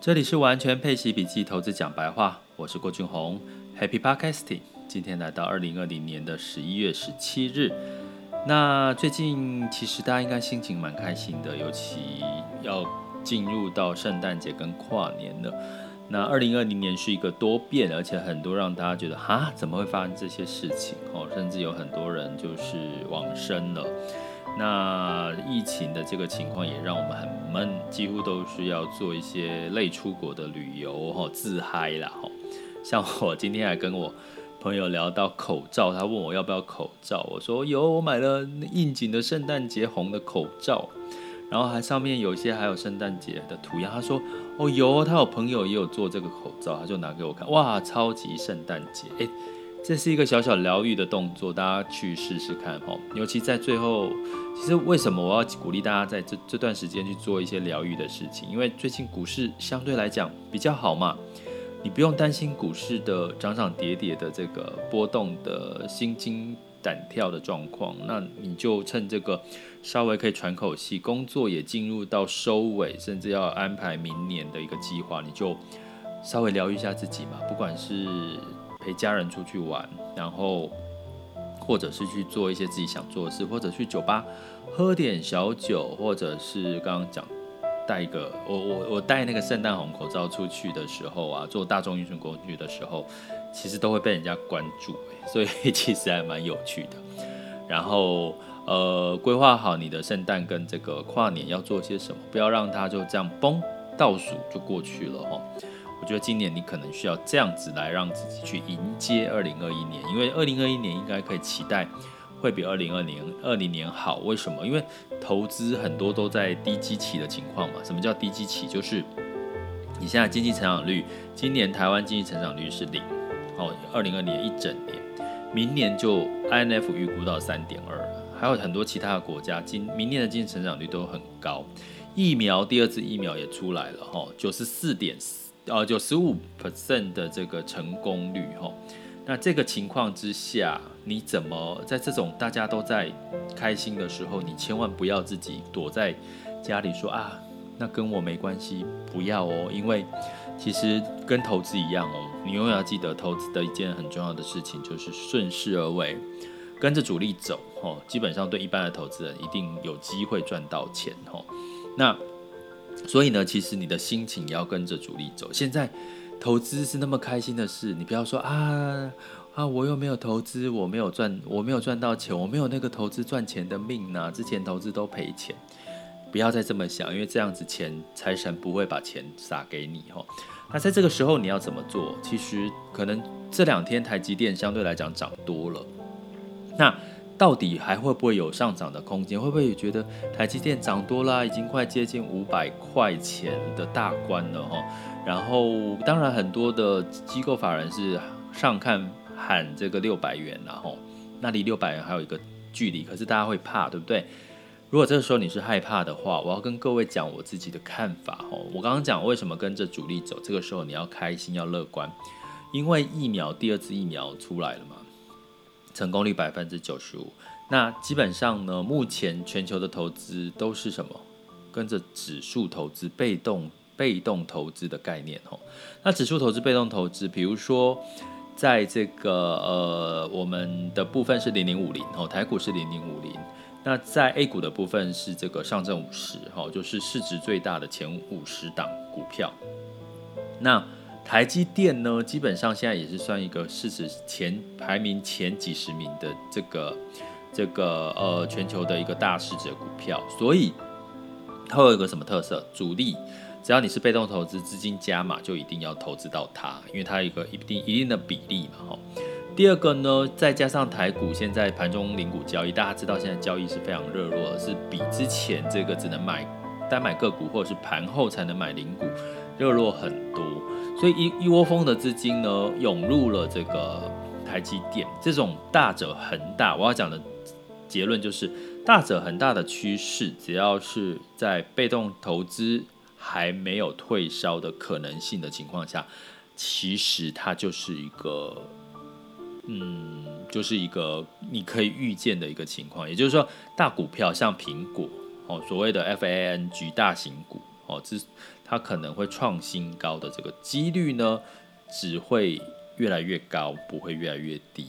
这里是完全配息笔记投资讲白话，我是郭俊宏，Happy Podcasting。今天来到二零二零年的十一月十七日，那最近其实大家应该心情蛮开心的，尤其要进入到圣诞节跟跨年了。那二零二零年是一个多变，而且很多让大家觉得哈，怎么会发生这些事情哦？甚至有很多人就是往生了。那疫情的这个情况也让我们很闷，几乎都是要做一些类出国的旅游哈，自嗨啦哈。像我今天还跟我朋友聊到口罩，他问我要不要口罩，我说有，我买了应景的圣诞节红的口罩，然后还上面有一些还有圣诞节的图样。他说哦有，他有朋友也有做这个口罩，他就拿给我看，哇，超级圣诞节，欸这是一个小小疗愈的动作，大家去试试看哈。尤其在最后，其实为什么我要鼓励大家在这这段时间去做一些疗愈的事情？因为最近股市相对来讲比较好嘛，你不用担心股市的涨涨跌跌的这个波动的心惊胆跳的状况。那你就趁这个稍微可以喘口气，工作也进入到收尾，甚至要安排明年的一个计划，你就稍微疗愈一下自己嘛，不管是。陪家人出去玩，然后或者是去做一些自己想做的事，或者去酒吧喝点小酒，或者是刚刚讲戴一个我我我戴那个圣诞红口罩出去的时候啊，坐大众运输工具的时候，其实都会被人家关注，所以 其实还蛮有趣的。然后呃，规划好你的圣诞跟这个跨年要做些什么，不要让它就这样嘣倒数就过去了哈。我觉得今年你可能需要这样子来让自己去迎接二零二一年，因为二零二一年应该可以期待会比二零二零二零年好。为什么？因为投资很多都在低基期的情况嘛。什么叫低基期？就是你现在经济成长率，今年台湾经济成长率是零，哦，二零二零年一整年，明年就 INF 预估到三点二，还有很多其他的国家今明年的经济成长率都很高。疫苗第二次疫苗也出来了，哈，九十四点四。呃，九十五 percent 的这个成功率哈，那这个情况之下，你怎么在这种大家都在开心的时候，你千万不要自己躲在家里说啊，那跟我没关系，不要哦，因为其实跟投资一样哦，你永远要记得投资的一件很重要的事情就是顺势而为，跟着主力走哦，基本上对一般的投资人一定有机会赚到钱哦，那。所以呢，其实你的心情也要跟着主力走。现在投资是那么开心的事，你不要说啊啊，我又没有投资，我没有赚，我没有赚到钱，我没有那个投资赚钱的命呐。之前投资都赔钱，不要再这么想，因为这样子钱财神不会把钱撒给你哈。那在这个时候你要怎么做？其实可能这两天台积电相对来讲涨多了，那。到底还会不会有上涨的空间？会不会觉得台积电涨多了，已经快接近五百块钱的大关了哈？然后当然很多的机构法人是上看喊这个六百元了哈，那离六百元还有一个距离，可是大家会怕，对不对？如果这个时候你是害怕的话，我要跟各位讲我自己的看法哈。我刚刚讲为什么跟着主力走，这个时候你要开心要乐观，因为疫苗第二次疫苗出来了嘛。成功率百分之九十五，那基本上呢，目前全球的投资都是什么？跟着指数投资，被动被动投资的概念哦。那指数投资、被动投资，比如说在这个呃，我们的部分是零零五零哦，台股是零零五零。那在 A 股的部分是这个上证五十哦，就是市值最大的前五十档股票。那台积电呢，基本上现在也是算一个市值前排名前几十名的这个这个呃全球的一个大市值股票，所以它有一个什么特色？主力只要你是被动投资，资金加码就一定要投资到它，因为它有一个一定一定的比例嘛。哈。第二个呢，再加上台股现在盘中零股交易，大家知道现在交易是非常热络的，是比之前这个只能买单买个股或者是盘后才能买零股热络很多。所以一一窝蜂的资金呢，涌入了这个台积电，这种大者恒大。我要讲的结论就是，大者恒大的趋势，只要是在被动投资还没有退烧的可能性的情况下，其实它就是一个，嗯，就是一个你可以预见的一个情况。也就是说，大股票像苹果哦，所谓的 FANG 大型股。哦，这它可能会创新高的这个几率呢，只会越来越高，不会越来越低。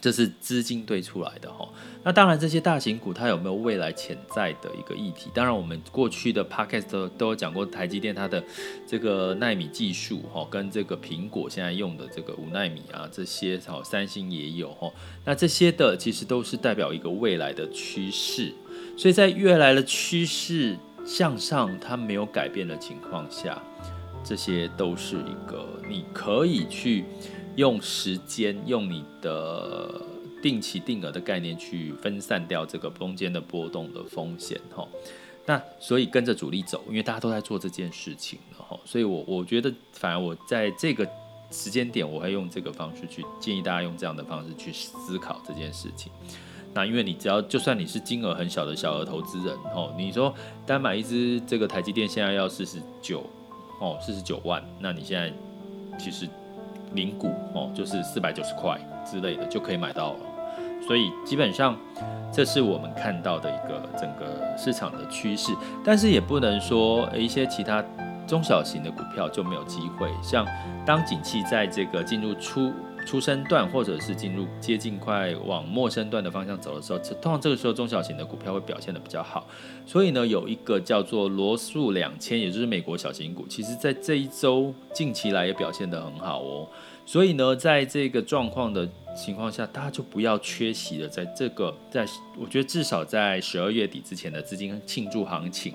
这是资金堆出来的哈，那当然这些大型股它有没有未来潜在的一个议题？当然我们过去的 podcast 都都有讲过台积电它的这个纳米技术哈，跟这个苹果现在用的这个五纳米啊这些，好三星也有哈，那这些的其实都是代表一个未来的趋势，所以在未来的趋势向上它没有改变的情况下，这些都是一个你可以去。用时间，用你的定期定额的概念去分散掉这个中间的波动的风险，哈。那所以跟着主力走，因为大家都在做这件事情，哈。所以我我觉得，反而我在这个时间点，我会用这个方式去建议大家用这样的方式去思考这件事情。那因为你只要就算你是金额很小的小额投资人，哦，你说单买一只这个台积电现在要四十九，哦，四十九万，那你现在其实。零股哦，就是四百九十块之类的就可以买到了，所以基本上这是我们看到的一个整个市场的趋势，但是也不能说一些其他中小型的股票就没有机会，像当景气在这个进入初出生段，或者是进入接近快往末生段的方向走的时候，通常这个时候中小型的股票会表现得比较好。所以呢，有一个叫做罗素两千，也就是美国小型股，其实在这一周近期来也表现得很好哦。所以呢，在这个状况的情况下，大家就不要缺席了。在这个，在我觉得至少在十二月底之前的资金庆祝行情，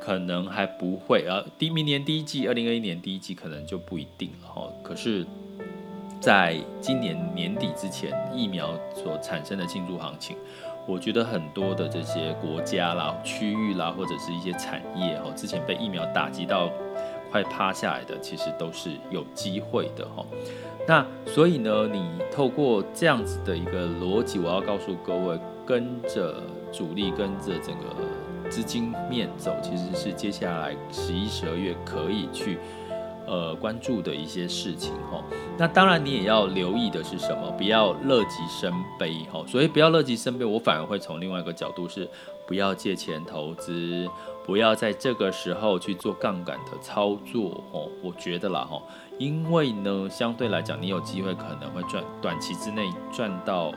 可能还不会啊。第明年第一季，二零二一年第一季可能就不一定了哈。可是。在今年年底之前，疫苗所产生的庆祝行情，我觉得很多的这些国家啦、区域啦，或者是一些产业哈，之前被疫苗打击到快趴下来的，其实都是有机会的哈。那所以呢，你透过这样子的一个逻辑，我要告诉各位，跟着主力，跟着整个资金面走，其实是接下来十一、十二月可以去。呃，关注的一些事情哈，那当然你也要留意的是什么？不要乐极生悲哈。所以不要乐极生悲，我反而会从另外一个角度是，不要借钱投资，不要在这个时候去做杠杆的操作哦。我觉得啦哈，因为呢，相对来讲，你有机会可能会赚，短期之内赚到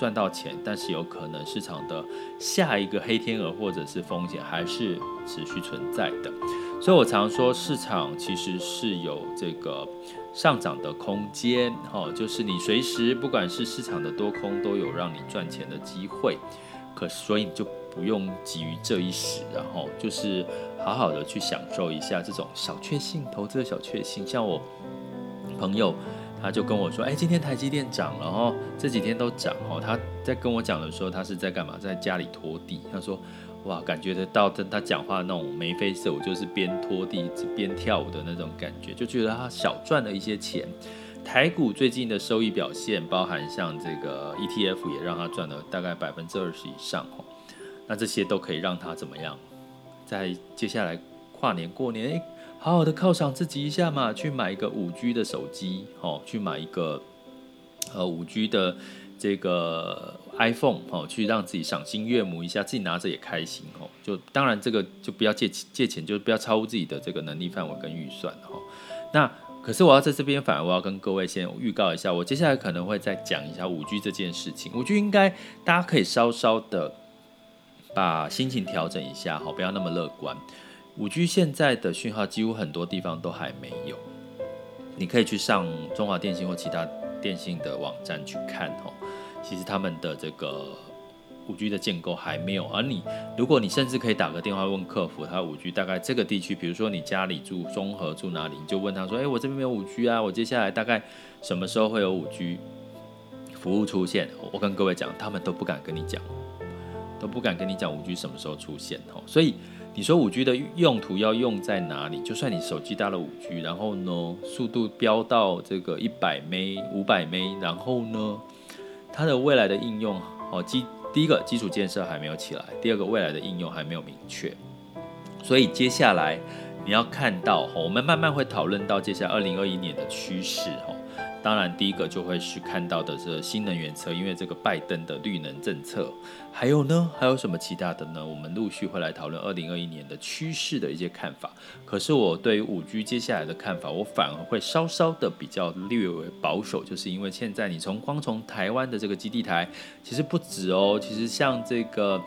赚到钱，但是有可能市场的下一个黑天鹅或者是风险还是持续存在的。所以我常说，市场其实是有这个上涨的空间，哈，就是你随时不管是市场的多空都有让你赚钱的机会，可所以你就不用急于这一时，然后就是好好的去享受一下这种小确幸，投资的小确幸。像我朋友他就跟我说，哎，今天台积电涨了，哈，这几天都涨，哈，他在跟我讲的时候，他是在干嘛？在家里拖地，他说。哇，感觉得到跟他讲话那种眉飞色舞，就是边拖地边跳舞的那种感觉，就觉得他小赚了一些钱。台股最近的收益表现，包含像这个 ETF 也让他赚了大概百分之二十以上哦。那这些都可以让他怎么样？在接下来跨年过年，好好的犒赏自己一下嘛，去买一个五 G 的手机，哦，去买一个呃五 G 的。这个 iPhone 哦，去让自己赏心悦目一下，自己拿着也开心哦。就当然这个就不要借借钱，就不要超乎自己的这个能力范围跟预算哦。那可是我要在这边，反而我要跟各位先预告一下，我接下来可能会再讲一下五 G 这件事情。五 G 应该大家可以稍稍的把心情调整一下哈，不要那么乐观。五 G 现在的讯号几乎很多地方都还没有，你可以去上中华电信或其他电信的网站去看哦。其实他们的这个五 G 的建构还没有，而你如果你甚至可以打个电话问客服，他五 G 大概这个地区，比如说你家里住中和住哪里，你就问他说，哎，我这边没有五 G 啊，我接下来大概什么时候会有五 G 服务出现？我跟各位讲，他们都不敢跟你讲，都不敢跟你讲五 G 什么时候出现哦。所以你说五 G 的用途要用在哪里？就算你手机搭了五 G，然后呢，速度飙到这个一百 M、五百 M，然后呢？它的未来的应用，哦，基第一个基础建设还没有起来，第二个未来的应用还没有明确，所以接下来你要看到，哦我们慢慢会讨论到接下来二零二一年的趋势，哦当然第一个就会是看到的是新能源车，因为这个拜登的绿能政策。还有呢，还有什么其他的呢？我们陆续会来讨论二零二一年的趋势的一些看法。可是我对于五 G 接下来的看法，我反而会稍稍的比较略为保守，就是因为现在你从光从台湾的这个基地台，其实不止哦，其实像这个。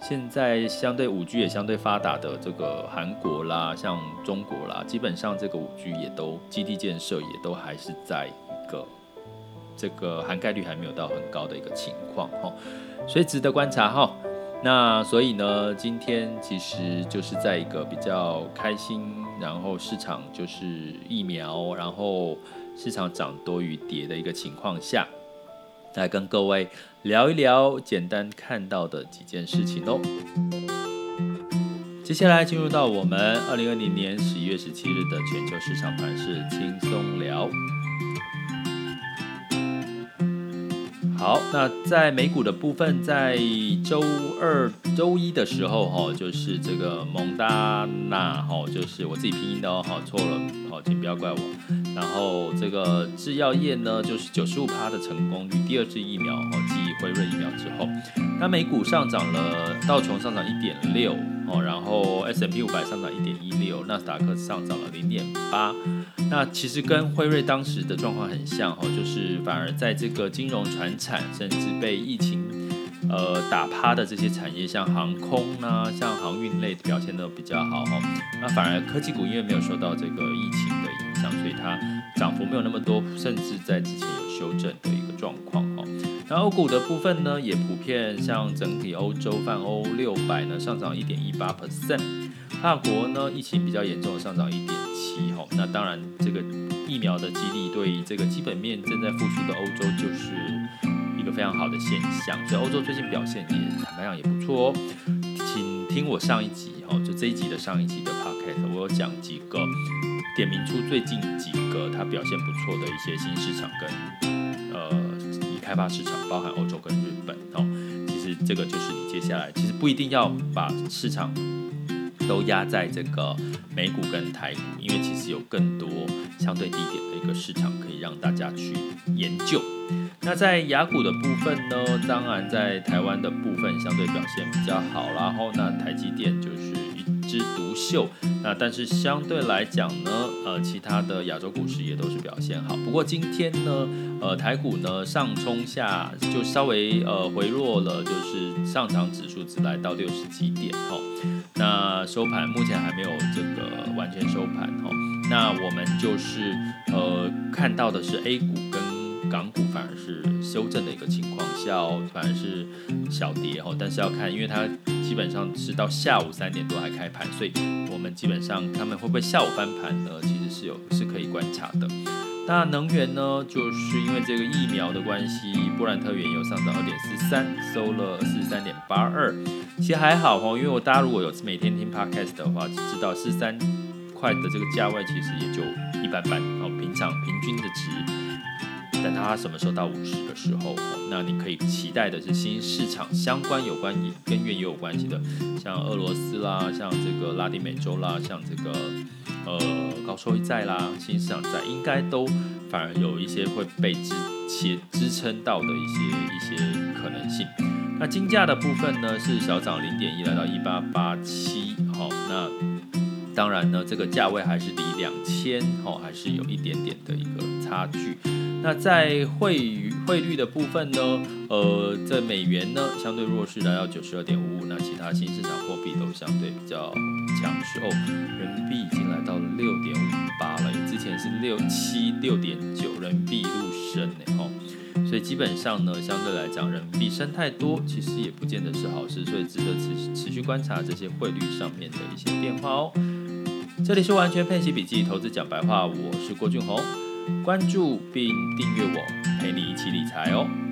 现在相对五 G 也相对发达的这个韩国啦，像中国啦，基本上这个五 G 也都基地建设也都还是在个这个涵盖率还没有到很高的一个情况哈，所以值得观察哈。那所以呢，今天其实就是在一个比较开心，然后市场就是疫苗，然后市场涨多于跌的一个情况下。来跟各位聊一聊简单看到的几件事情哦。接下来进入到我们二零二零年十一月十七日的全球市场盘势轻松聊。好，那在美股的部分，在周二、周一的时候，哈，就是这个蒙大纳，哈，就是我自己拼音的哦，哈，错了，好，请不要怪我。然后这个制药业呢，就是九十五趴的成功率，第二支疫苗，哈，继辉瑞疫苗之后，那美股上涨了，道琼上涨一点六，哦，然后 S&P 五百上涨一点一六，纳斯达克上涨了零点八。那其实跟辉瑞当时的状况很像哈，就是反而在这个金融、传产，甚至被疫情呃打趴的这些产业，像航空啊，像航运类表现都比较好哈。那反而科技股因为没有受到这个疫情的影响，所以它涨幅没有那么多，甚至在之前有修正的一个状况哈。那欧股的部分呢，也普遍像整体欧洲泛欧六百呢上涨一点一八 percent，法国呢疫情比较严重上涨一点七哈。那当然这个疫苗的激励对于这个基本面正在复苏的欧洲就是一个非常好的现象，所以欧洲最近表现也坦白讲也不错哦。请听我上一集哈，就这一集的上一集的 podcast，我有讲几个点名出最近几个它表现不错的一些新市场跟呃。开发市场包含欧洲跟日本哦，其实这个就是你接下来其实不一定要把市场都压在这个美股跟台股，因为其实有更多相对低点的一个市场可以让大家去研究。那在亚股的部分呢，当然在台湾的部分相对表现比较好，然后那台积电就是枝独秀。那但是相对来讲呢，呃，其他的亚洲股市也都是表现好。不过今天呢，呃，台股呢上冲下就稍微呃回落了，就是上涨指数只来到六十几点哦。那收盘目前还没有这个完全收盘哦。那我们就是呃看到的是 A 股港股反而是修正的一个情况下，反而是小跌哦。但是要看，因为它基本上是到下午三点多还开盘，所以。我们基本上，他们会不会下午翻盘呢？其实是有是可以观察的。那能源呢，就是因为这个疫苗的关系，布兰特原油上涨二点四三，收了四十三点八二。其实还好哦，因为我大家如果有每天听 podcast 的话，就知道四十三块的这个价位其实也就一般般哦，平常平均的值。等它什么时候到五十的时候，那你可以期待的是新市场相关有关跟原油有关系的，像俄罗斯啦，像这个拉丁美洲啦，像这个呃高收益债啦，新市场债应该都反而有一些会被支持支撑到的一些一些可能性。那金价的部分呢是小涨零点一，来到一八八七，好，那当然呢这个价位还是离两千，哦还是有一点点的一个差距。那在汇率汇率的部分呢，呃，在美元呢相对弱势来到九十二点五五，那其他新市场货币都相对比较强势哦。人民币已经来到六点五八了，之前是六七六点九，人民币一路升呢吼，所以基本上呢，相对来讲，人民币升太多，其实也不见得是好事，所以值得持持续观察这些汇率上面的一些变化哦。这里是完全配奇笔记，投资讲白话，我是郭俊宏。关注并订阅我，陪你一起理财哦。